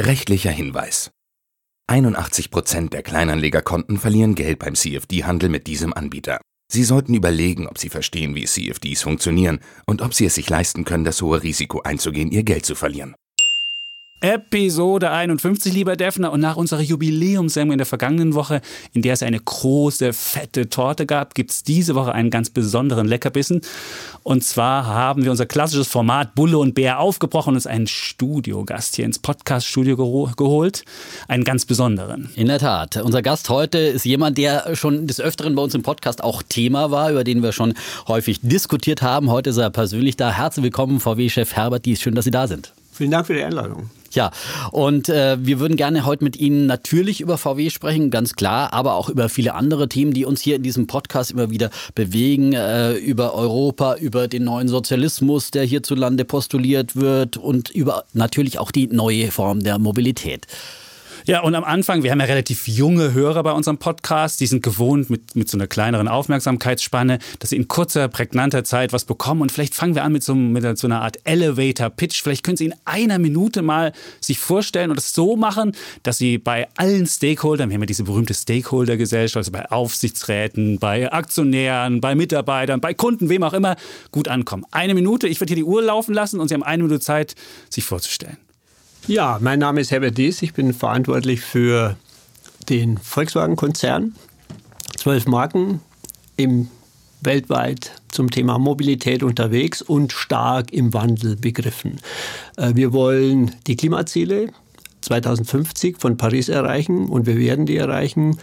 Rechtlicher Hinweis. 81% der Kleinanlegerkonten verlieren Geld beim CFD-Handel mit diesem Anbieter. Sie sollten überlegen, ob Sie verstehen, wie CFDs funktionieren und ob Sie es sich leisten können, das hohe Risiko einzugehen, Ihr Geld zu verlieren. Episode 51, lieber Defner. Und nach unserer Jubiläumssendung in der vergangenen Woche, in der es eine große, fette Torte gab, gibt es diese Woche einen ganz besonderen Leckerbissen. Und zwar haben wir unser klassisches Format Bulle und Bär aufgebrochen und uns einen Studiogast hier ins Podcast-Studio geholt. Einen ganz besonderen. In der Tat. Unser Gast heute ist jemand, der schon des Öfteren bei uns im Podcast auch Thema war, über den wir schon häufig diskutiert haben. Heute ist er persönlich da. Herzlich willkommen, VW-Chef Herbert Dies. Schön, dass Sie da sind. Vielen Dank für die Einladung. Ja, und äh, wir würden gerne heute mit Ihnen natürlich über VW sprechen, ganz klar, aber auch über viele andere Themen, die uns hier in diesem Podcast immer wieder bewegen, äh, über Europa, über den neuen Sozialismus, der hierzulande postuliert wird und über natürlich auch die neue Form der Mobilität. Ja, und am Anfang, wir haben ja relativ junge Hörer bei unserem Podcast, die sind gewohnt mit, mit so einer kleineren Aufmerksamkeitsspanne, dass sie in kurzer, prägnanter Zeit was bekommen. Und vielleicht fangen wir an mit so, mit so einer Art Elevator-Pitch. Vielleicht können Sie in einer Minute mal sich vorstellen und es so machen, dass Sie bei allen Stakeholdern, wir haben ja diese berühmte Stakeholder-Gesellschaft, also bei Aufsichtsräten, bei Aktionären, bei Mitarbeitern, bei Kunden, wem auch immer, gut ankommen. Eine Minute, ich werde hier die Uhr laufen lassen und Sie haben eine Minute Zeit, sich vorzustellen. Ja, mein Name ist Herbert Dies. Ich bin verantwortlich für den Volkswagen-Konzern. Zwölf Marken im weltweit zum Thema Mobilität unterwegs und stark im Wandel begriffen. Äh, wir wollen die Klimaziele 2050 von Paris erreichen und wir werden die erreichen.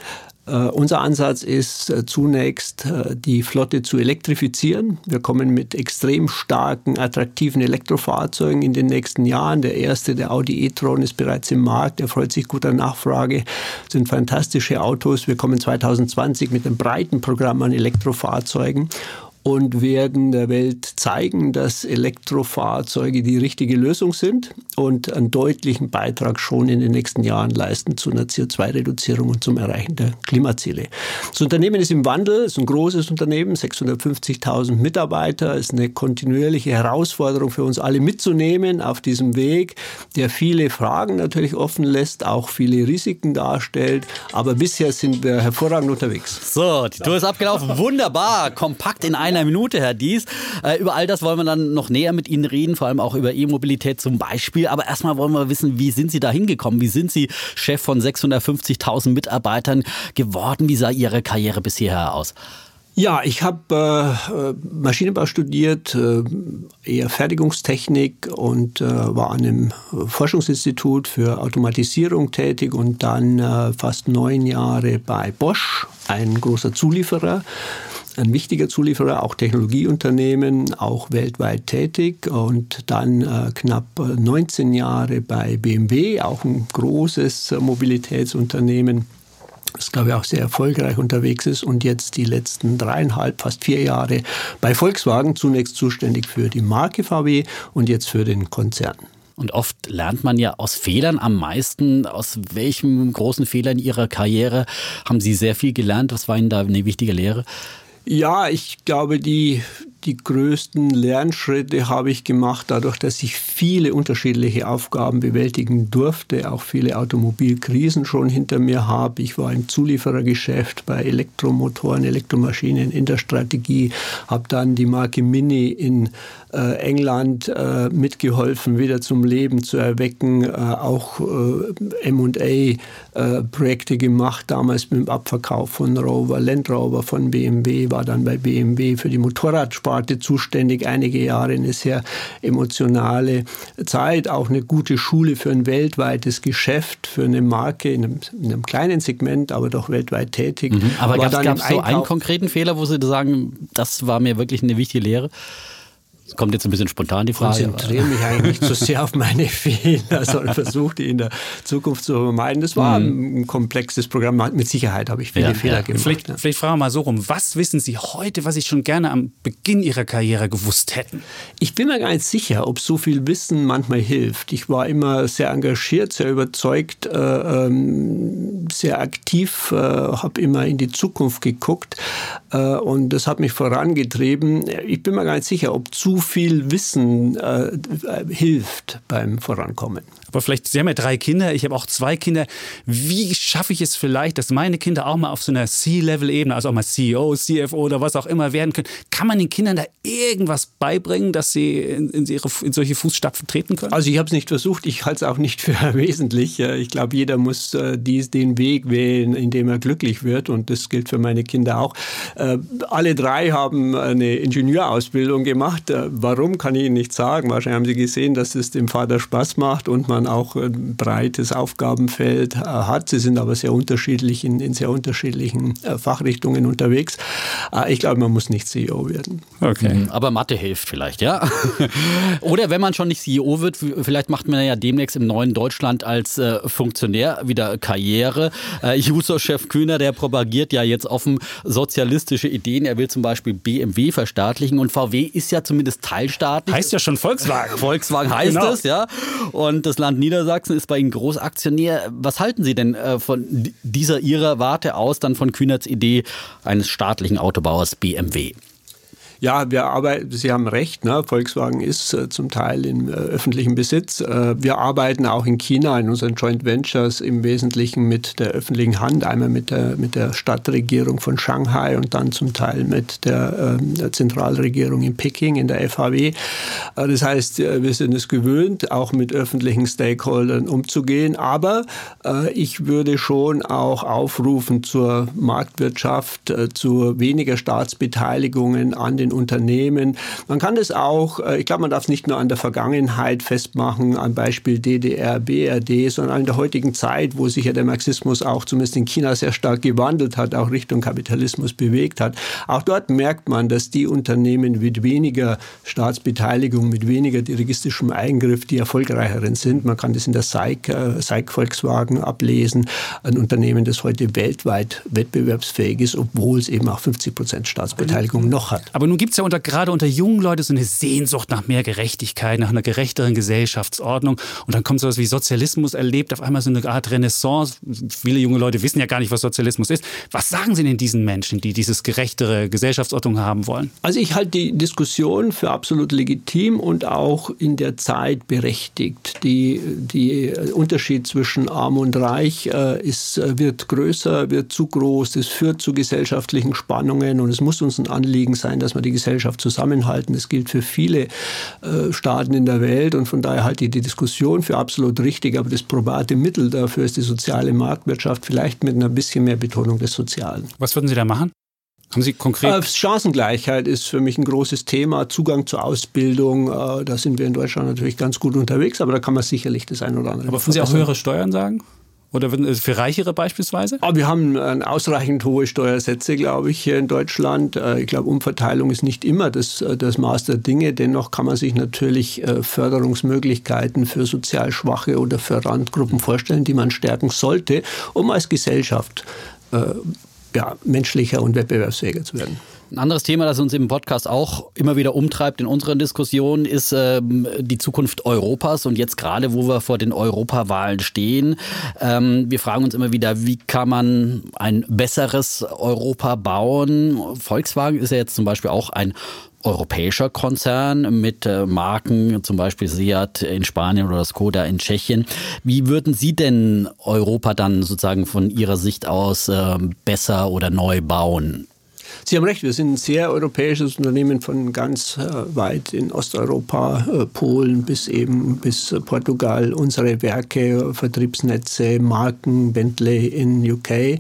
Uh, unser Ansatz ist uh, zunächst uh, die Flotte zu elektrifizieren. Wir kommen mit extrem starken, attraktiven Elektrofahrzeugen in den nächsten Jahren. Der erste, der Audi e-tron, ist bereits im Markt. Er freut sich guter Nachfrage. Das sind fantastische Autos. Wir kommen 2020 mit einem breiten Programm an Elektrofahrzeugen und werden der Welt zeigen, dass Elektrofahrzeuge die richtige Lösung sind und einen deutlichen Beitrag schon in den nächsten Jahren leisten zu einer CO2-Reduzierung und zum Erreichen der Klimaziele. Das Unternehmen ist im Wandel, ist ein großes Unternehmen, 650.000 Mitarbeiter, ist eine kontinuierliche Herausforderung für uns alle mitzunehmen auf diesem Weg, der viele Fragen natürlich offen lässt, auch viele Risiken darstellt, aber bisher sind wir hervorragend unterwegs. So, die Tour ist abgelaufen, wunderbar, kompakt in einem einer Minute, Herr Dies. Äh, über all das wollen wir dann noch näher mit Ihnen reden, vor allem auch über E-Mobilität zum Beispiel. Aber erstmal wollen wir wissen, wie sind Sie da hingekommen? Wie sind Sie Chef von 650.000 Mitarbeitern geworden? Wie sah Ihre Karriere bisher aus? Ja, ich habe äh, Maschinenbau studiert, äh, eher Fertigungstechnik und äh, war an einem Forschungsinstitut für Automatisierung tätig und dann äh, fast neun Jahre bei Bosch, ein großer Zulieferer ein wichtiger Zulieferer, auch Technologieunternehmen, auch weltweit tätig und dann äh, knapp 19 Jahre bei BMW, auch ein großes Mobilitätsunternehmen das glaube ich auch sehr erfolgreich unterwegs ist und jetzt die letzten dreieinhalb, fast vier Jahre bei Volkswagen zunächst zuständig für die Marke VW und jetzt für den Konzern. Und oft lernt man ja aus Fehlern am meisten. Aus welchem großen Fehler in Ihrer Karriere haben Sie sehr viel gelernt? Was war Ihnen da eine wichtige Lehre? Ja, ich glaube, die, die größten Lernschritte habe ich gemacht, dadurch, dass ich viele unterschiedliche Aufgaben bewältigen durfte, auch viele Automobilkrisen schon hinter mir habe. Ich war im Zulieferergeschäft bei Elektromotoren, Elektromaschinen in der Strategie, habe dann die Marke Mini in äh, England äh, mitgeholfen, wieder zum Leben zu erwecken, äh, auch äh, M&A-Projekte äh, gemacht, damals mit dem Abverkauf von Rover, Land Rover von BMW, war dann bei BMW für die Motorradsparte Sparte zuständig, einige Jahre eine sehr emotionale Zeit, auch eine gute Schule für ein weltweites Geschäft, für eine Marke in einem, in einem kleinen Segment, aber doch weltweit tätig. Mhm. Aber gab es so einen konkreten Fehler, wo Sie sagen, das war mir wirklich eine wichtige Lehre? Das kommt jetzt ein bisschen spontan die Frage. Ich konzentriere mich eigentlich nicht so sehr auf meine Fehler, sondern versuche die in der Zukunft zu vermeiden. Das war mhm. ein komplexes Programm. Mit Sicherheit habe ich viele ja, Fehler ja. gemacht. Vielleicht, ja. vielleicht fragen wir mal so rum. Was wissen Sie heute, was Sie schon gerne am Beginn Ihrer Karriere gewusst hätten? Ich bin mir gar nicht sicher, ob so viel Wissen manchmal hilft. Ich war immer sehr engagiert, sehr überzeugt, äh, ähm, sehr aktiv, äh, habe immer in die Zukunft geguckt äh, und das hat mich vorangetrieben. Ich bin mir gar nicht sicher, ob zu viel Wissen äh, hilft beim Vorankommen. Aber vielleicht, Sie haben ja drei Kinder, ich habe auch zwei Kinder. Wie schaffe ich es vielleicht, dass meine Kinder auch mal auf so einer C-Level-Ebene, also auch mal CEO, CFO oder was auch immer werden können? Kann man den Kindern da irgendwas beibringen, dass sie in, ihre, in solche Fußstapfen treten können? Also ich habe es nicht versucht, ich halte es auch nicht für wesentlich. Ich glaube, jeder muss äh, dies, den Weg wählen, in dem er glücklich wird und das gilt für meine Kinder auch. Äh, alle drei haben eine Ingenieurausbildung gemacht. Äh, warum, kann ich Ihnen nicht sagen. Wahrscheinlich haben Sie gesehen, dass es dem Vater Spaß macht und man auch ein breites Aufgabenfeld hat. Sie sind aber sehr unterschiedlich in, in sehr unterschiedlichen Fachrichtungen unterwegs. Ich glaube, man muss nicht CEO werden. Okay. Mhm. Aber Mathe hilft vielleicht, ja? Oder wenn man schon nicht CEO wird, vielleicht macht man ja demnächst im neuen Deutschland als Funktionär wieder Karriere. Juso-Chef Kühner, der propagiert ja jetzt offen sozialistische Ideen. Er will zum Beispiel BMW verstaatlichen und VW ist ja zumindest teilstaatlich. Heißt ja schon Volkswagen. Volkswagen heißt genau. es, ja. Und das Land Niedersachsen ist bei Ihnen Großaktionär. Was halten Sie denn äh, von dieser Ihrer Warte aus, dann von Kühnerts Idee eines staatlichen Autobauers BMW? Ja, wir arbeiten, Sie haben recht, ne? Volkswagen ist äh, zum Teil im äh, öffentlichen Besitz. Äh, wir arbeiten auch in China in unseren Joint Ventures im Wesentlichen mit der öffentlichen Hand, einmal mit der, mit der Stadtregierung von Shanghai und dann zum Teil mit der, ähm, der Zentralregierung in Peking, in der FAW. Äh, das heißt, äh, wir sind es gewöhnt, auch mit öffentlichen Stakeholdern umzugehen. Aber äh, ich würde schon auch aufrufen zur Marktwirtschaft, zu weniger Staatsbeteiligungen an den Unternehmen. Man kann das auch, äh, ich glaube, man darf es nicht nur an der Vergangenheit festmachen, am Beispiel DDR, BRD, sondern an der heutigen Zeit, wo sich ja der Marxismus auch zumindest in China sehr stark gewandelt hat, auch Richtung Kapitalismus bewegt hat. Auch dort merkt man, dass die Unternehmen mit weniger Staatsbeteiligung, mit weniger dirigistischem Eingriff die erfolgreicheren sind. Man kann das in der SAIC, äh, SAIC Volkswagen ablesen, ein Unternehmen, das heute weltweit wettbewerbsfähig ist, obwohl es eben auch 50 Prozent Staatsbeteiligung noch hat. Aber nun gibt es ja unter, gerade unter jungen Leuten so eine Sehnsucht nach mehr Gerechtigkeit, nach einer gerechteren Gesellschaftsordnung. Und dann kommt sowas wie Sozialismus erlebt, auf einmal so eine Art Renaissance. Viele junge Leute wissen ja gar nicht, was Sozialismus ist. Was sagen Sie denn diesen Menschen, die dieses gerechtere Gesellschaftsordnung haben wollen? Also ich halte die Diskussion für absolut legitim und auch in der Zeit berechtigt. Die, die Unterschied zwischen Arm und Reich äh, ist, äh, wird größer, wird zu groß. Das führt zu gesellschaftlichen Spannungen und es muss uns ein Anliegen sein, dass wir die Gesellschaft zusammenhalten. Das gilt für viele äh, Staaten in der Welt und von daher halte ich die Diskussion für absolut richtig. Aber das probate Mittel dafür ist die soziale Marktwirtschaft, vielleicht mit einer bisschen mehr Betonung des Sozialen. Was würden Sie da machen? Haben Sie konkret? Äh, Chancengleichheit ist für mich ein großes Thema. Zugang zur Ausbildung, äh, da sind wir in Deutschland natürlich ganz gut unterwegs, aber da kann man sicherlich das ein oder andere. Aber würden Sie auch höhere Steuern sagen? Oder für Reichere beispielsweise? Aber wir haben ausreichend hohe Steuersätze, glaube ich, hier in Deutschland. Äh, ich glaube, Umverteilung ist nicht immer das, äh, das Maß der Dinge. Dennoch kann man sich natürlich äh, Förderungsmöglichkeiten für sozial Schwache oder für Randgruppen vorstellen, die man stärken sollte, um als Gesellschaft ja, menschlicher und wettbewerbsfähiger zu werden. Ein anderes Thema, das uns im Podcast auch immer wieder umtreibt in unseren Diskussionen, ist ähm, die Zukunft Europas. Und jetzt gerade, wo wir vor den Europawahlen stehen, ähm, wir fragen uns immer wieder, wie kann man ein besseres Europa bauen? Volkswagen ist ja jetzt zum Beispiel auch ein europäischer Konzern mit äh, Marken, zum Beispiel Seat in Spanien oder Skoda in Tschechien. Wie würden Sie denn Europa dann sozusagen von Ihrer Sicht aus äh, besser oder neu bauen? Sie haben recht, wir sind ein sehr europäisches Unternehmen von ganz äh, weit in Osteuropa, äh, Polen bis eben bis Portugal. Unsere Werke, Vertriebsnetze, Marken, Bentley in UK. Äh,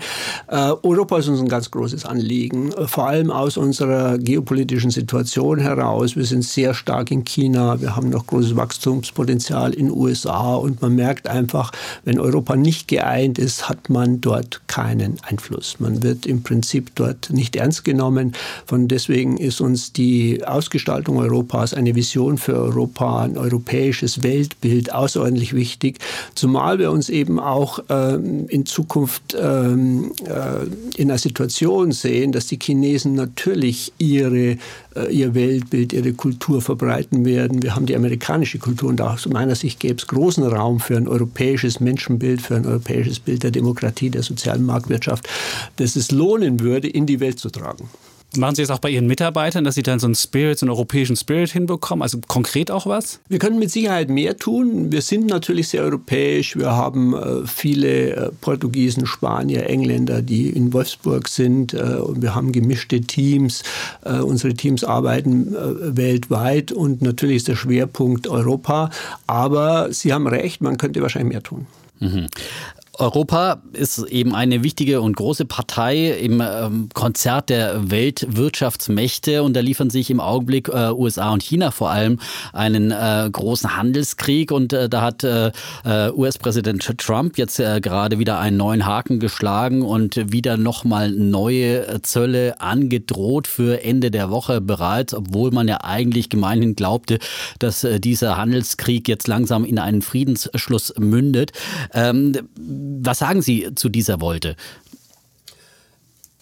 Europa ist uns ein ganz großes Anliegen, vor allem aus unserer geopolitischen Situation heraus. Wir sind sehr stark in China, wir haben noch großes Wachstumspotenzial in USA und man merkt einfach, wenn Europa nicht geeint ist, hat man dort keinen Einfluss. Man wird im Prinzip dort nicht ernst ernst genommen. Von deswegen ist uns die Ausgestaltung Europas, eine Vision für Europa, ein europäisches Weltbild außerordentlich wichtig, zumal wir uns eben auch ähm, in Zukunft ähm, äh, in einer Situation sehen, dass die Chinesen natürlich ihre äh, ihr Weltbild, ihre Kultur verbreiten werden. Wir haben die amerikanische Kultur und aus meiner Sicht gäbe es großen Raum für ein europäisches Menschenbild, für ein europäisches Bild der Demokratie, der sozialen Marktwirtschaft, das es lohnen würde, in die Welt zu tragen. Machen Sie es auch bei Ihren Mitarbeitern, dass Sie dann so einen Spirit, so einen europäischen Spirit hinbekommen? Also konkret auch was? Wir können mit Sicherheit mehr tun. Wir sind natürlich sehr europäisch. Wir haben äh, viele äh, Portugiesen, Spanier, Engländer, die in Wolfsburg sind. Äh, und wir haben gemischte Teams. Unsere Teams arbeiten weltweit und natürlich ist der Schwerpunkt Europa. Aber Sie haben recht, man könnte wahrscheinlich mehr tun. Mhm. Europa ist eben eine wichtige und große Partei im ähm, Konzert der Weltwirtschaftsmächte und da liefern sich im Augenblick äh, USA und China vor allem einen äh, großen Handelskrieg und äh, da hat US-Präsident Trump jetzt gerade wieder einen neuen Haken geschlagen und wieder nochmal neue Zölle angedroht für Ende der Woche bereits, obwohl man ja eigentlich gemeinhin glaubte, dass dieser Handelskrieg jetzt langsam in einen Friedensschluss mündet. Ähm, was sagen Sie zu dieser Wolte?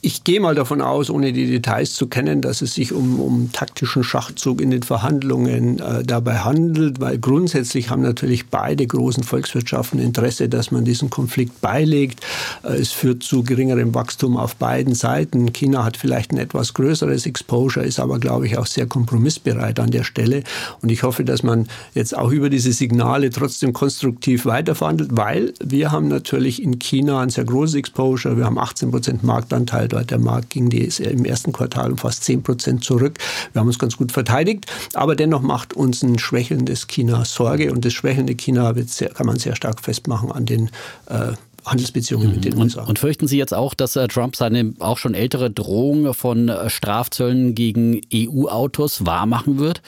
Ich gehe mal davon aus, ohne die Details zu kennen, dass es sich um, um taktischen Schachzug in den Verhandlungen äh, dabei handelt, weil grundsätzlich haben natürlich beide großen Volkswirtschaften Interesse, dass man diesen Konflikt beilegt. Äh, es führt zu geringerem Wachstum auf beiden Seiten. China hat vielleicht ein etwas größeres Exposure, ist aber, glaube ich, auch sehr kompromissbereit an der Stelle. Und ich hoffe, dass man jetzt auch über diese Signale trotzdem konstruktiv weiterverhandelt, weil wir haben natürlich in China ein sehr großes Exposure. Wir haben 18 Prozent Marktanteil dort. Der Markt ging die, im ersten Quartal um fast 10 Prozent zurück. Wir haben uns ganz gut verteidigt, aber dennoch macht uns ein schwächelndes China Sorge und das schwächelnde China sehr, kann man sehr stark festmachen an den äh, Handelsbeziehungen mit den USA. Und, und, fürchten Sie jetzt auch, dass äh, Trump seine auch schon ältere Drohung von äh, Strafzöllen gegen EU-Autos wahrmachen wird?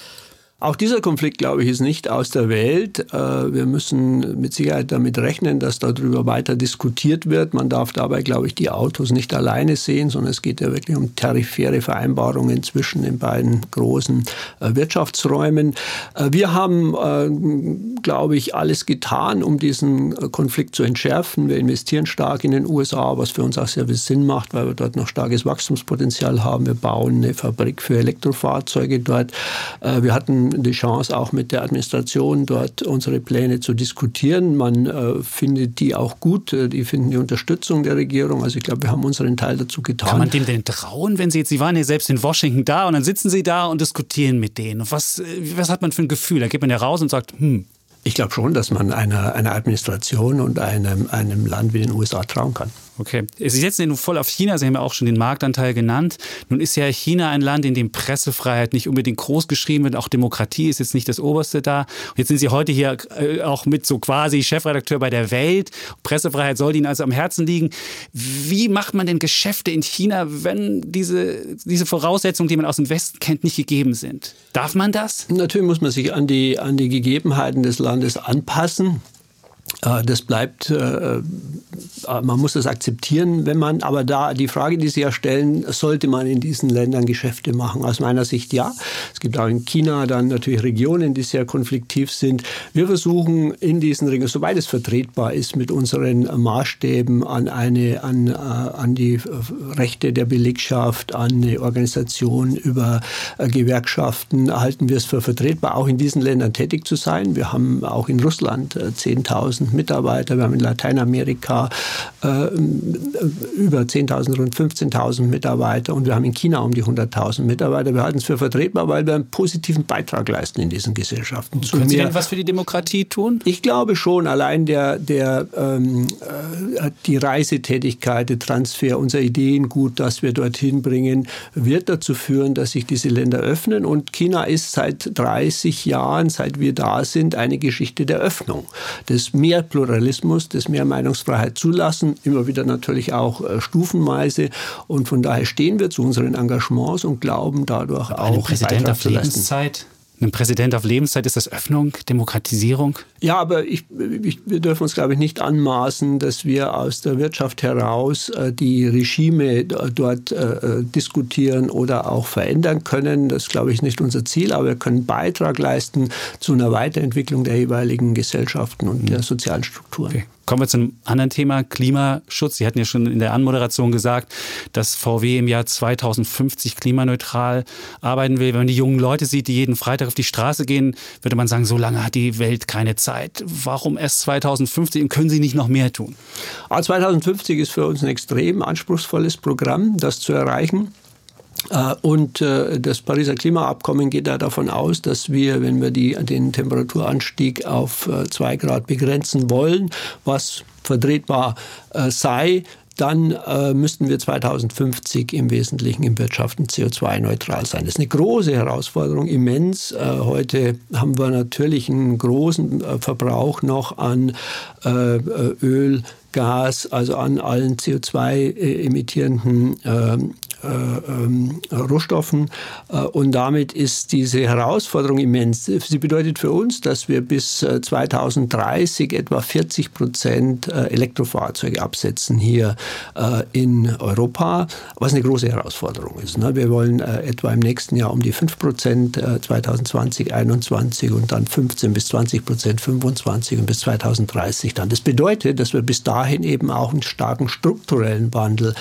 Auch dieser Konflikt, glaube ich, ist nicht aus der Welt. Äh, wir müssen mit Sicherheit damit rechnen, dass darüber weiter diskutiert wird. Man darf dabei, glaube ich, die Autos nicht alleine sehen, sondern es geht ja wirklich um tarifäre Vereinbarungen zwischen den beiden großen äh, Wirtschaftsräumen. Äh, wir haben, glaube ich, alles getan, um diesen Konflikt zu entschärfen. Wir investieren stark in den USA, was für uns auch sehr viel Sinn macht, weil wir dort noch starkes Wachstumspotenzial haben. Wir bauen eine Fabrik für Elektrofahrzeuge dort. Wir hatten die Chance, auch mit der Administration dort unsere Pläne zu diskutieren. Man äh, findet die auch gut, äh, die finden die Unterstützung der Regierung. Also ich glaube, wir haben unseren Teil dazu getan. Kann man dem denn trauen, wenn Sie jetzt, Sie waren ja selbst in Washington da und dann sitzen Sie da und diskutieren mit denen. Was, äh, was hat man für ein Gefühl? Da geht man ja raus und sagt, hm, ich glaube schon, dass man einer, einer Administration und einem, einem Land wie den USA trauen kann. Okay. Sie setzen nun voll auf China. Sie haben ja auch schon den Marktanteil genannt. Nun ist ja China ein Land, in dem Pressefreiheit nicht unbedingt groß geschrieben wird. Auch Demokratie ist jetzt nicht das Oberste da. Und jetzt sind Sie heute hier äh, auch mit so quasi Chefredakteur bei der Welt. Pressefreiheit soll Ihnen also am Herzen liegen. Wie macht man denn Geschäfte in China, wenn diese, diese Voraussetzungen, die man aus dem Westen kennt, nicht gegeben sind? Darf man das? Natürlich muss man sich an die, an die Gegebenheiten des Landes anpassen. Äh, das bleibt, äh, äh, man muss das akzeptieren, wenn man, aber da die Frage, die Sie ja stellen, sollte man in diesen Ländern Geschäfte machen? Aus meiner Sicht ja. Es gibt auch in China dann natürlich Regionen, die sehr konfliktiv sind. Wir versuchen in diesen Regionen, soweit es vertretbar ist, mit unseren Maßstäben an eine, an, an die Rechte der Belegschaft, an eine Organisation über Gewerkschaften, halten wir es für vertretbar, auch in diesen Ländern tätig zu sein. Wir haben auch in Russland 10.000 10.000 Mitarbeiter. Wir haben in Lateinamerika äh, über 10.000, rund 15.000 Mitarbeiter und wir haben in China um die 100.000 Mitarbeiter. Wir halten es für vertretbar, weil wir einen positiven Beitrag leisten in diesen Gesellschaften. Können Sie denn was für die Demokratie tun? Ich glaube schon, allein der, der, ähm, äh, die Reisetätigkeit, der Transfer unserer Ideen gut, dass wir dorthin bringen, wird dazu führen, dass sich diese Länder öffnen. Und China ist seit 30 Jahren, seit wir da sind, eine Geschichte der Öffnung, des mehr Pluralismus, des mehr Meinungsfreiheit zulassen, immer wieder natürlich auch äh, stufenweise. Und von daher stehen wir zu unseren Engagements und glauben dadurch auch. Ein Präsident auf Lebenszeit einem Präsident auf Lebenszeit? Ist das Öffnung, Demokratisierung? Ja, aber ich, ich, wir dürfen uns, glaube ich, nicht anmaßen, dass wir aus der Wirtschaft heraus äh, die Regime dort äh, diskutieren oder auch verändern können. Das, glaube ich, nicht unser Ziel, aber wir können Beitrag leisten zu einer Weiterentwicklung der jeweiligen Gesellschaften und der sozialen Strukturen. Okay. Kommen wir zu einem anderen Thema, Klimaschutz. Sie hatten ja schon in der Anmoderation gesagt, dass VW im Jahr 2050 klimaneutral arbeiten will. Wenn man die jungen Leute sieht, die jeden Freitag auf die Straße gehen, würde man sagen, so lange hat die Welt keine Zeit. Warum erst 2050 und können Sie nicht noch mehr tun? 2050 ist für uns ein extrem anspruchsvolles Programm, das zu erreichen. Äh, und äh, das Pariser Klimaabkommen geht da davon aus, dass wir, wenn wir die, den Temperaturanstieg auf äh, zwei Grad begrenzen wollen, was vertretbar sei, dann äh, müssten wir 2050 im Wesentlichen im Wirtschaften CO2-neutral sein. Das ist eine große Herausforderung, immens. Äh, heute haben wir natürlich einen großen äh, Verbrauch noch an Öl, Gas, also an allen CO2-emittierenden ähm, äh, ähm, Rohstoffen. Äh, und damit ist diese Herausforderung immens. Sie bedeutet für uns, dass wir bis 2030 äh, etwa 40 Prozent Elektrofahrzeuge absetzen hier in Europa, was eine große Herausforderung ist. Ne? Wir wollen etwa im nächsten Jahr um die 5 Prozent 2020, 2021 und dann 15 bis 20 Prozent 25 und bis 2030 dann. Das bedeutet, dass wir bis dahin eben auch einen starken strukturellen Wandel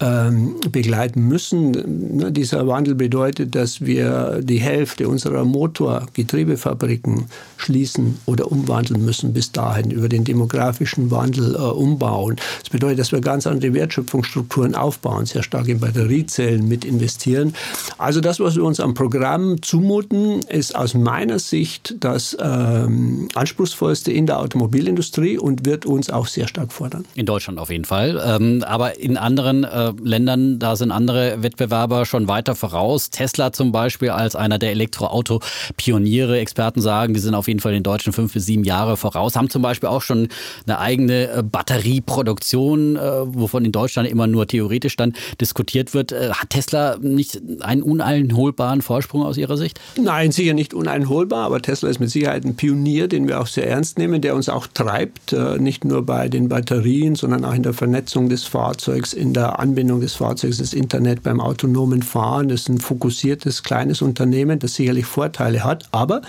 ähm, begleiten müssen. Ne, dieser Wandel bedeutet, dass wir die Hälfte unserer Motorgetriebefabriken schließen oder umwandeln müssen bis dahin, über den demografischen Wandel äh, umbauen. Das bedeutet, dass wir ganz andere Wertschöpfungsstrukturen aufbauen, sehr stark in Batteriezellen mit investieren. Also das, was wir uns am Programm zumuten, ist aus meiner Sicht das ähm, anspruchsvollste in der Automobilindustrie und wird uns auch sehr stark fordern. In Deutschland auf jeden Fall. Ähm, aber in anderen äh, Ländern, da sind andere Wettbewerber schon weiter voraus. Tesla zum Beispiel als einer der Elektroauto-Pioniere. Experten sagen, die sind auf jeden Fall den Deutschen fünf bis sieben Jahre voraus. Haben zum Beispiel auch schon eine eigene äh, Batterieproduktion, äh, wovon in Deutschland immer nur theoretisch dann diskutiert wird. Äh, hat Tesla nicht einen uneinholbaren Vorsprung aus Ihrer Sicht? Nein, sicher nicht uneinholbar, aber Tesla ist mit Sicherheit ein Pionier, den wir auch sehr ernst nehmen, der uns auch treibt, nicht nur bei den Batterien, sondern auch in der Vernetzung des Fahrzeugs, in der Anbindung Anbindung des Fahrzeugs, das Internet beim autonomen Fahren. Das ist ein fokussiertes kleines Unternehmen, das sicherlich Vorteile hat. Aber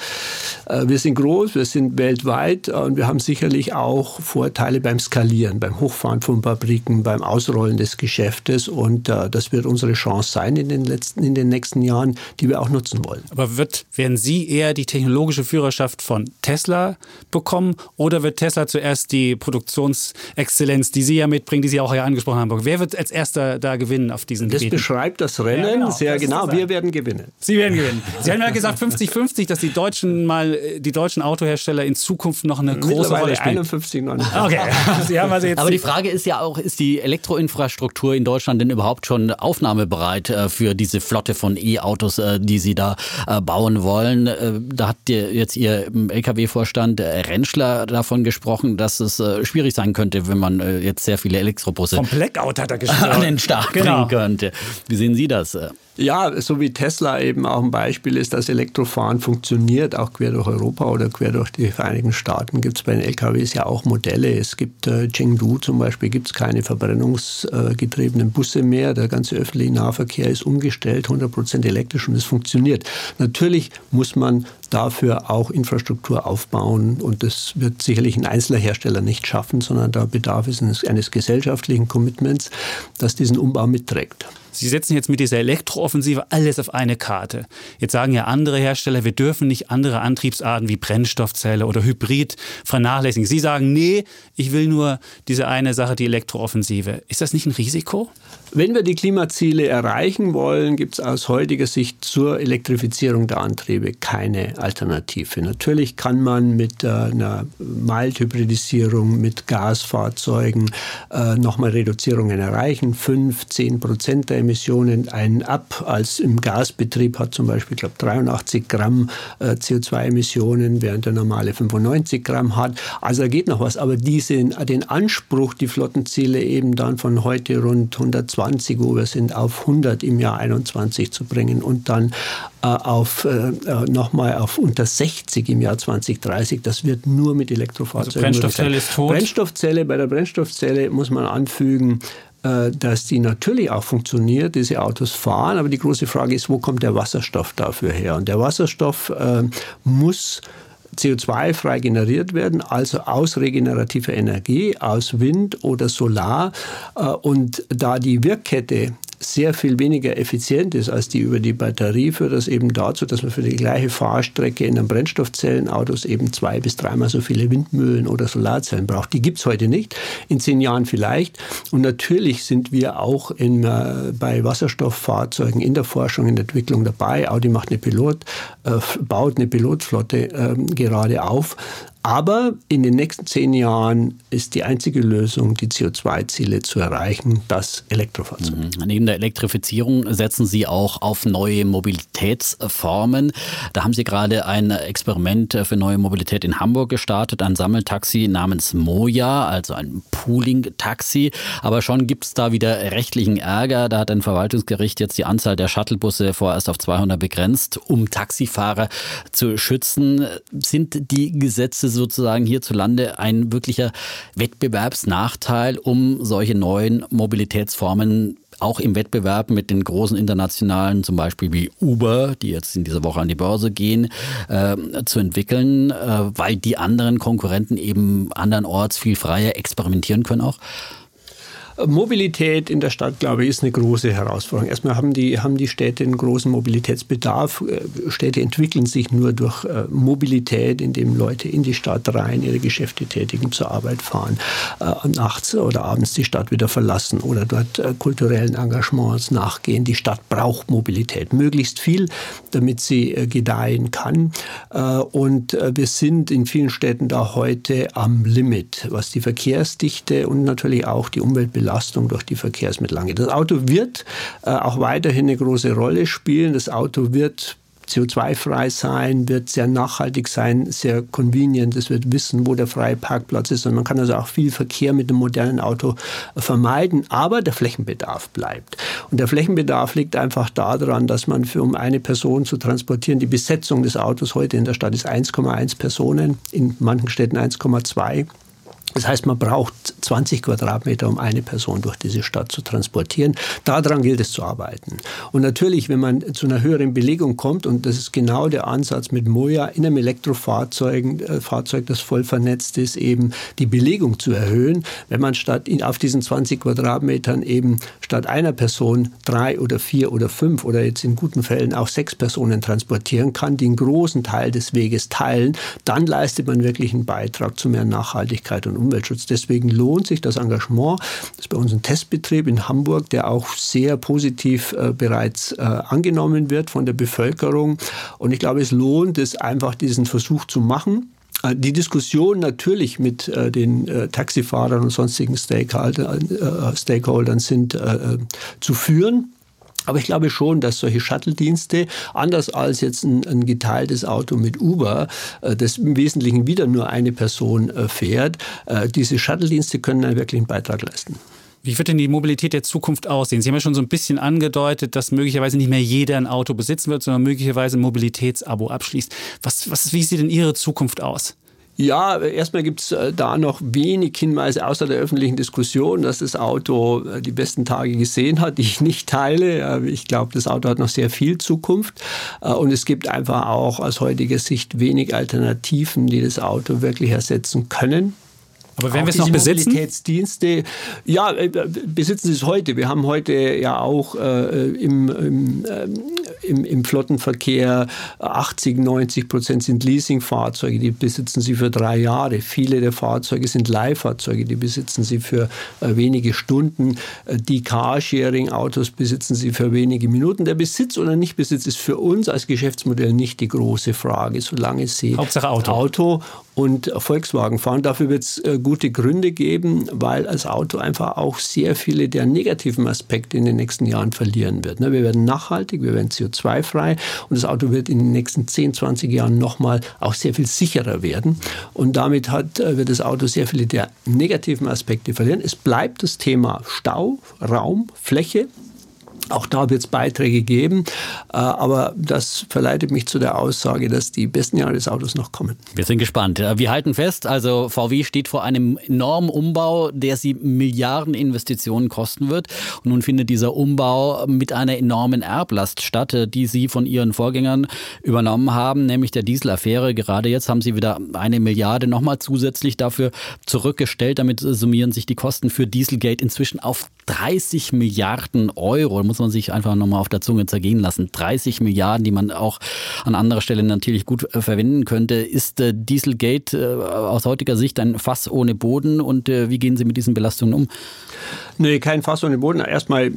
äh, wir sind groß, wir sind weltweit und wir haben sicherlich auch Vorteile beim Skalieren, beim Hochfahren von Fabriken, beim Ausrollen des Geschäftes. Und äh, das wird unsere Chance sein in den, letzten, in den nächsten Jahren, die wir auch nutzen wollen. Aber wird, werden Sie eher die technologische Führerschaft von Tesla bekommen oder wird Tesla zuerst die Produktionsexzellenz, die Sie ja mitbringen, die Sie auch ja angesprochen haben, wer wird als erster da, da gewinnen auf diesen Das Gebieten. beschreibt das Rennen ja, genau, sehr das genau. Wir werden gewinnen. Sie werden gewinnen. Sie haben ja gesagt 50-50, dass die deutschen mal die deutschen Autohersteller in Zukunft noch eine große Rolle spielen. 51, 59. Okay. Sie haben also jetzt Aber die Frage ist ja auch, ist die Elektroinfrastruktur in Deutschland denn überhaupt schon aufnahmebereit äh, für diese Flotte von E-Autos, äh, die Sie da äh, bauen wollen? Da hat jetzt Ihr LKW-Vorstand Rentschler davon gesprochen, dass es schwierig sein könnte, wenn man jetzt sehr viele Elektrobusse. Vom Blackout hat er gesprochen. Start genau. bringen könnte. Wie sehen Sie das? Ja, so wie Tesla eben auch ein Beispiel ist, dass Elektrofahren funktioniert, auch quer durch Europa oder quer durch die Vereinigten Staaten, gibt es bei den LKWs ja auch Modelle. Es gibt äh, Chengdu zum Beispiel, gibt es keine verbrennungsgetriebenen Busse mehr. Der ganze öffentliche Nahverkehr ist umgestellt, 100% elektrisch und es funktioniert. Natürlich muss man dafür auch Infrastruktur aufbauen und das wird sicherlich ein einzelner Hersteller nicht schaffen, sondern da bedarf es eines, gesellschaftlichen Commitments, das diesen Umbau mitträgt. Sie setzen jetzt mit dieser Elektrooffensive alles auf eine Karte. Jetzt sagen ja andere Hersteller, wir dürfen nicht andere Antriebsarten wie Brennstoffzelle oder Hybrid vernachlässigen. Sie sagen, nee, ich will nur diese eine Sache, die Elektrooffensive. Ist das nicht ein Risiko? Wenn wir die Klimaziele erreichen wollen, gibt es aus heutiger Sicht zur Elektrifizierung der Antriebe keine Alternative. Natürlich kann man mit äh, einer Mild-Hybridisierung, mit Gasfahrzeugen äh, nochmal Reduzierungen erreichen, 5, 10 Prozent der CO2-Emissionen. Ein Ab als im Gasbetrieb hat zum Beispiel, ich glaube, 83 Gramm äh, CO2-Emissionen, während der normale 95 Gramm hat. Also da geht noch was. Aber diese, den Anspruch, die Flottenziele eben dann von heute rund 120, wo wir sind, auf 100 im Jahr 21 zu bringen und dann äh, auf äh, äh nochmal auf unter 60 im Jahr 2030, das wird nur mit Elektrofahrzeugen. Also Brennstoffzelle ist tot. Brennstoffzelle, bei der Brennstoffzelle muss man anfügen, dass die natürlich auch funktioniert, diese Autos fahren. Aber die große Frage ist, wo kommt der Wasserstoff dafür her? Und der Wasserstoff äh, muss CO2-frei generiert werden, also aus regenerativer Energie, aus Wind oder Solar. Äh, und da die Wirkkette sehr viel weniger effizient ist als die über die Batterie, führt das eben dazu, dass man für die gleiche Fahrstrecke in einem Brennstoffzellenautos eben zwei bis dreimal so viele Windmühlen oder Solarzellen braucht. Die gibt es heute nicht, in zehn Jahren vielleicht. Und natürlich sind wir auch in, äh, bei Wasserstofffahrzeugen in der Forschung, in der Entwicklung dabei. Audi macht eine Pilot, äh, baut eine Pilotflotte äh, gerade auf. Aber in den nächsten zehn Jahren ist die einzige Lösung, die CO2-Ziele zu erreichen, das Elektrofahrzeug. Mhm. Neben der Elektrifizierung setzen Sie auch auf neue Mobilitätsformen. Da haben Sie gerade ein Experiment für neue Mobilität in Hamburg gestartet, ein Sammeltaxi namens Moja, also ein Pooling-Taxi. Aber schon gibt es da wieder rechtlichen Ärger. Da hat ein Verwaltungsgericht jetzt die Anzahl der Shuttlebusse vorerst auf 200 begrenzt, um Taxifahrer zu schützen. Sind die Gesetze sozusagen hierzulande ein wirklicher Wettbewerbsnachteil, um solche neuen Mobilitätsformen auch im Wettbewerb mit den großen internationalen, zum Beispiel wie Uber, die jetzt in dieser Woche an die Börse gehen, äh, zu entwickeln, äh, weil die anderen Konkurrenten eben andernorts viel freier experimentieren können auch? Mobilität in der Stadt, glaube ich, ist eine große Herausforderung. Erstmal haben die, haben die Städte einen großen Mobilitätsbedarf. Äh, Städte entwickeln sich nur durch äh, Mobilität, indem Leute in die Stadt rein ihre Geschäfte tätigen, zur Arbeit fahren, äh, nachts oder abends die Stadt wieder verlassen oder dort kulturellen Engagements nachgehen. Die Stadt braucht Mobilität, möglichst viel, damit sie gedeihen kann. Und wir sind in vielen Städten da heute am Limit, was die Verkehrsdichte und natürlich auch die Umweltbelastung Belastung durch die Verkehrsmittel angeht. Das Auto wird äh, auch weiterhin eine große Rolle spielen. Das Auto wird CO2-frei sein, wird sehr nachhaltig sein, sehr convenient. Es wird wissen, wo der freie Parkplatz ist. Und man kann also auch viel Verkehr mit dem modernen Auto vermeiden. Aber der Flächenbedarf bleibt. Und der Flächenbedarf liegt einfach daran, dass man für um eine Person zu transportieren, die Besetzung des Autos heute in der Stadt ist 1,1 Personen, in manchen Städten 1,2. Das heißt, man braucht 20 Quadratmeter, um eine Person durch diese Stadt zu transportieren. Daran gilt es zu arbeiten. Und natürlich, wenn man zu einer höheren Belegung kommt, und das ist genau der Ansatz mit Moja in einem Elektrofahrzeug, äh, Fahrzeug, das voll vernetzt ist, eben die Belegung zu erhöhen. Wenn man statt auf diesen 20 Quadratmetern eben statt einer Person drei oder vier oder fünf oder jetzt in guten Fällen auch sechs Personen transportieren kann, die einen großen Teil des Weges teilen, dann leistet man wirklich einen Beitrag zu mehr Nachhaltigkeit und Umweltschutz. Deswegen lohnt sich das Engagement. Das ist bei uns ein Testbetrieb in Hamburg, der auch sehr positiv äh, bereits äh, angenommen wird von der Bevölkerung. Und ich glaube, es lohnt es einfach, diesen Versuch zu machen. Äh, die Diskussion natürlich mit äh, den äh, Taxifahrern und sonstigen Stakeholder, Stakeholdern sind zu führen. Aber ich glaube schon, dass solche Shuttle-Dienste, anders als jetzt ein, ein, geteiltes Auto mit Uber, äh, das im Wesentlichen wieder nur eine Person äh, fährt, äh, diese Shuttle-Dienste können einen wirklichen Beitrag leisten. Wie wird denn die Mobilität der Zukunft aussehen? Sie haben ja schon so ein bisschen angedeutet, dass möglicherweise nicht mehr jeder ein Auto besitzen wird, sondern möglicherweise ein Mobilitätsabo abschließt. Was, was, wie sieht denn Ihre Zukunft aus? Ja, erstmal gibt es äh, da noch wenig Hinweise außer der öffentlichen Diskussion, dass das Auto äh, die besten Tage gesehen hat, die ich nicht teile. Ich glaube, das Auto hat noch sehr viel Zukunft. Äh, und es gibt einfach auch aus heutiger Sicht wenig Alternativen, die das Auto wirklich ersetzen können. Aber wenn wir es noch besitzen? Mobilitätsdienste, ja, besitzen sie es heute. Wir haben heute ja auch äh, im, im, äh, im, im Flottenverkehr 80, 90 Prozent sind Leasingfahrzeuge, die besitzen sie für drei Jahre. Viele der Fahrzeuge sind Leihfahrzeuge, die besitzen sie für äh, wenige Stunden. Äh, die Carsharing-Autos besitzen sie für wenige Minuten. Der Besitz oder Nichtbesitz ist für uns als Geschäftsmodell nicht die große Frage, solange sie Hauptsache Auto. Auto und Volkswagen fahren. Dafür wird es äh, gute Gründe geben, weil das Auto einfach auch sehr viele der negativen Aspekte in den nächsten Jahren verlieren wird. Ne? Wir werden nachhaltig, wir werden CO2-frei und das Auto wird in den nächsten 10, 20 Jahren nochmal auch sehr viel sicherer werden. Und damit hat, äh, wird das Auto sehr viele der negativen Aspekte verlieren. Es bleibt das Thema Stau, Raum, Fläche. Auch da wird es Beiträge geben, äh, aber das verleitet mich zu der Aussage, dass die besten Jahre des Autos noch kommen. Wir sind gespannt. Äh, wir halten fest, also VW steht vor einem enormen Umbau, der sie Milliarden Investitionen kosten wird. Und nun findet dieser Umbau mit einer enormen Erblast statt, äh, die sie von ihren Vorgängern übernommen haben, nämlich der Dieselaffäre. Gerade jetzt haben sie wieder eine Milliarde nochmal zusätzlich dafür zurückgestellt. Damit summieren sich die Kosten für Dieselgate inzwischen auf 30 Milliarden Euro. Muss man sich einfach nochmal auf der Zunge zergehen lassen. 30 Milliarden, die man auch an anderer Stelle natürlich gut äh, verwenden könnte. Ist äh, Dieselgate äh, aus heutiger Sicht ein Fass ohne Boden und wie gehen Sie mit diesen Belastungen um? Nee, kein Fass ohne Boden. Erstmal,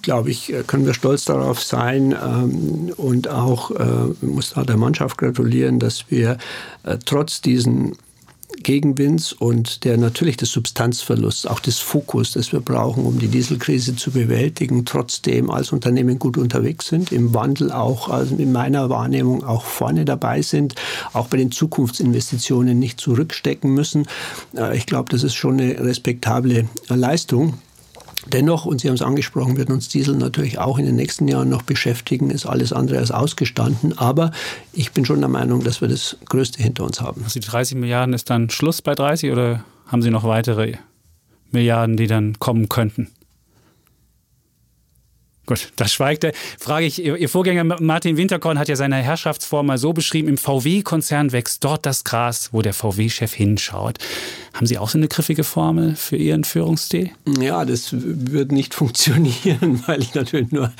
glaube ich, können wir stolz darauf sein ähm, und auch muss da der Mannschaft gratulieren, dass wir trotz diesen Gegenwinds und der natürlich des Substanzverlusts, auch des Fokus, das wir brauchen, um die Dieselkrise zu bewältigen, trotzdem als Unternehmen gut unterwegs sind, im Wandel auch, also in meiner Wahrnehmung auch vorne dabei sind, auch bei den Zukunftsinvestitionen nicht zurückstecken müssen. Äh, ich glaube, das ist schon eine respektable Leistung. Dennoch, und Sie haben es angesprochen, wird uns Diesel natürlich auch in den nächsten Jahren noch beschäftigen, ist alles andere als ausgestanden. Aber ich bin schon der Meinung, dass wir das Größte hinter uns haben. Also die 30 Milliarden ist dann Schluss bei 30 oder haben Sie noch weitere Milliarden, die dann kommen könnten? Gut, das schweigt er. Frage ich, Ihr Vorgänger Martin Winterkorn hat ja seine Herrschaftsform mal so beschrieben, im VW-Konzern wächst dort das Gras, wo der VW-Chef hinschaut. Haben Sie auch so eine griffige Formel für Ihren Führungsstil? Ja, das wird nicht funktionieren, weil ich natürlich nur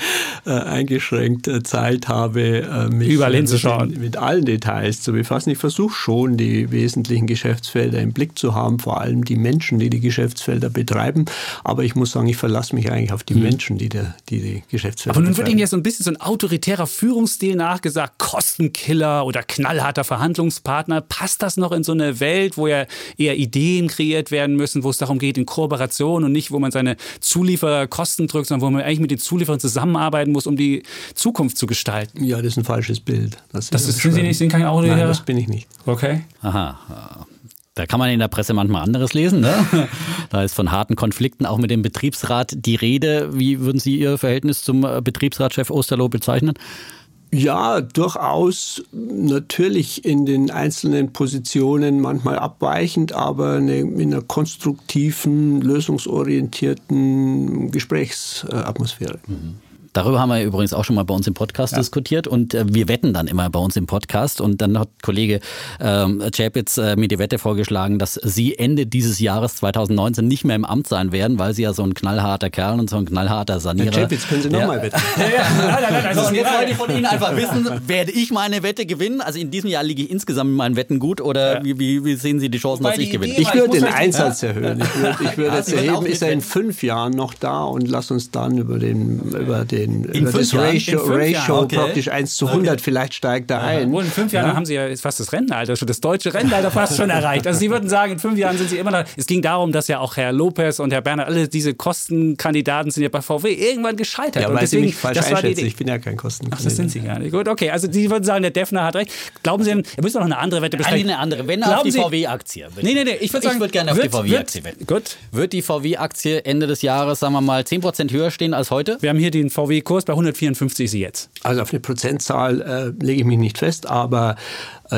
äh, eingeschränkt äh, Zeit habe, äh, mich Überall hinzuschauen. Mit, mit allen Details zu befassen. Ich versuche schon, die wesentlichen Geschäftsfelder im Blick zu haben, vor allem die Menschen, die die Geschäftsfelder betreiben. Aber ich muss sagen, ich verlasse mich eigentlich auf die hm. Menschen, die, der, die die Geschäftsfelder Aber nun wird Ihnen ja so ein bisschen so ein autoritärer Führungsstil nachgesagt, Kostenkiller oder knallharter Verhandlungspartner. Passt das noch in so eine Welt, wo ja eher Ideen kreiert werden müssen, wo es darum geht, in Kooperation und nicht, wo man seine Zulieferer Kosten drückt, sondern wo man eigentlich mit den Zulieferern zusammenarbeiten muss, um die Zukunft zu gestalten? Ja, das ist ein falsches Bild. Das, das ist, sind Sie nicht, sind kein Autoritärer? Nein, das bin ich nicht. Okay. Aha. Da kann man in der Presse manchmal anderes lesen. Ne? Da ist von harten Konflikten auch mit dem Betriebsrat die Rede. Wie würden Sie Ihr Verhältnis zum äh, Betriebsratschef Osterloh bezeichnen? Ja, durchaus natürlich in den einzelnen Positionen manchmal abweichend, aber in einer konstruktiven, lösungsorientierten Gesprächsatmosphäre. Mhm. Darüber haben wir übrigens auch schon mal bei uns im Podcast ja. diskutiert und äh, wir wetten dann immer bei uns im Podcast und dann hat Kollege ähm, Chapitz äh, mir die Wette vorgeschlagen, dass Sie Ende dieses Jahres 2019 nicht mehr im Amt sein werden, weil Sie ja so ein knallharter Kerl und so ein knallharter Sanierer. Herr Chapitz, können Sie nochmal wetten? ja, ja. Nein, nein, nein, also und jetzt wollte ich von Ihnen einfach wissen, werde ich meine Wette gewinnen? Also in diesem Jahr liege ich insgesamt in meinen Wetten gut oder ja. wie, wie, wie, sehen Sie die Chancen, dass ich gewinne? Ich würde den Einsatz erhöhen. Ich würde, ich würde jetzt erheben, ist er in fünf Jahren noch da und lass uns dann über den, über den den, in das Ratio, Ratio okay. praktisch 1 zu 100, okay. vielleicht steigt da ein. Und in fünf Jahren ja? haben Sie ja fast das Rentenalter schon, das deutsche Rentenalter fast schon erreicht. Also Sie würden sagen, in fünf Jahren sind Sie immer noch. Es ging darum, dass ja auch Herr Lopez und Herr Berner, alle diese Kostenkandidaten sind ja bei VW irgendwann gescheitert. Ja, und deswegen, Sie mich falsch das war die Ich bin ja kein Kostenkandidat. Ach, das sind Sie gar nicht. Gut, okay. Also Sie würden sagen, der Defner hat recht. Glauben Sie, er müsste noch eine andere Wette besprechen. Eine andere, wenn Glauben auf die VW-Aktie. Nee, nee, nee. Ich würde sagen, ich würde gerne auf die VW-Aktie wetten. Gut. Wird die VW-Aktie Ende des Jahres, sagen wir mal, 10% höher stehen als heute? Wir haben hier den VW-Kurs bei 154 54 ist sie jetzt? Also auf eine Prozentzahl äh, lege ich mich nicht fest, aber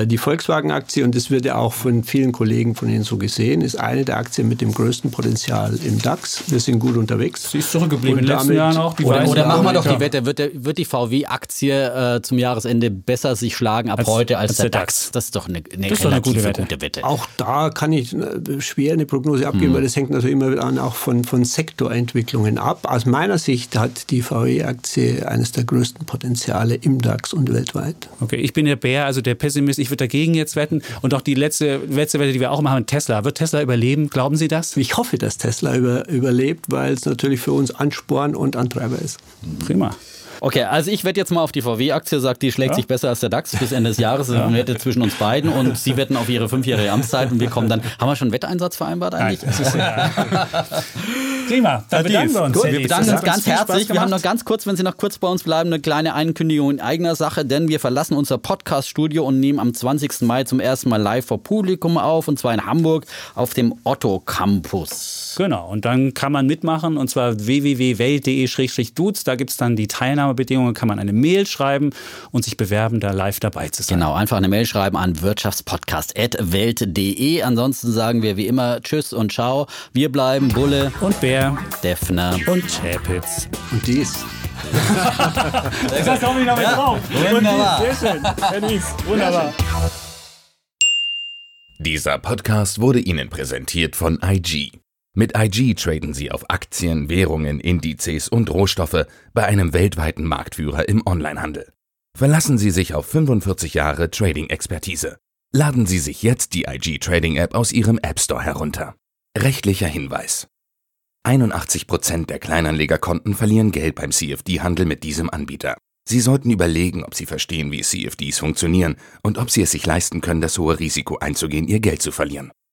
die Volkswagen-Aktie, und das wird ja auch von vielen Kollegen von Ihnen so gesehen, ist eine der Aktien mit dem größten Potenzial im DAX. Wir sind gut unterwegs. Sie ist zurückgeblieben in den letzten Jahren auch. oder, oder machen wir doch die Wette, wird, der, wird die VW-Aktie äh, zum Jahresende besser sich schlagen ab als, heute als, als der, DAX? DAX? Das ist doch eine, eine, das eine gute, Wette. gute, Wette. Auch da kann ich äh, schwer eine Prognose abgeben, hm. weil das hängt natürlich immer an, auch von, von Sektorentwicklungen ab. Aus meiner Sicht hat die VW-Aktie eines der größten Potenziale im DAX und weltweit. Okay, ich bin der Bär, also der Pessimist ich würde dagegen jetzt wetten. Und auch die letzte, letzte Wette, die wir auch machen, Tesla. Wird Tesla überleben? Glauben Sie das? Ich hoffe, dass Tesla über, überlebt, weil es natürlich für uns Ansporn und Antreiber ist. Prima. Okay, also ich wette jetzt mal auf die VW-Aktie, sagt, die schlägt ja? sich besser als der DAX bis Ende des Jahres. Das ist eine Wette zwischen uns beiden und Sie wetten auf Ihre fünfjährige Amtszeit und wir kommen dann. Haben wir schon einen Wetteinsatz vereinbart eigentlich? Nein. Prima, dann bedanken wir uns. Gut, wir bedanken uns ganz herzlich. Wir haben noch ganz kurz, wenn Sie noch kurz bei uns bleiben, eine kleine Einkündigung in eigener Sache, denn wir verlassen unser Podcast-Studio und nehmen am 20. Mai zum ersten Mal live vor Publikum auf und zwar in Hamburg auf dem Otto Campus. Genau, und dann kann man mitmachen und zwar www.welt.de-dudes. Da gibt es dann die Teilnahmebedingungen, kann man eine Mail schreiben und sich bewerben, da live dabei zu sein. Genau, einfach eine Mail schreiben an wirtschaftspodcast.welt.de. Ansonsten sagen wir wie immer Tschüss und Ciao. Wir bleiben Bulle und Bär, Defner und Chapitz. Und dies. das komme ich noch mit ja, drauf. Wunderbar. Sehr schön. Denise, wunderbar. Dieser Podcast wurde Ihnen präsentiert von IG. Mit IG traden Sie auf Aktien, Währungen, Indizes und Rohstoffe bei einem weltweiten Marktführer im Onlinehandel. Verlassen Sie sich auf 45 Jahre Trading-Expertise. Laden Sie sich jetzt die IG Trading App aus Ihrem App Store herunter. Rechtlicher Hinweis. 81% der Kleinanlegerkonten verlieren Geld beim CFD-Handel mit diesem Anbieter. Sie sollten überlegen, ob Sie verstehen, wie CFDs funktionieren und ob Sie es sich leisten können, das hohe Risiko einzugehen, Ihr Geld zu verlieren.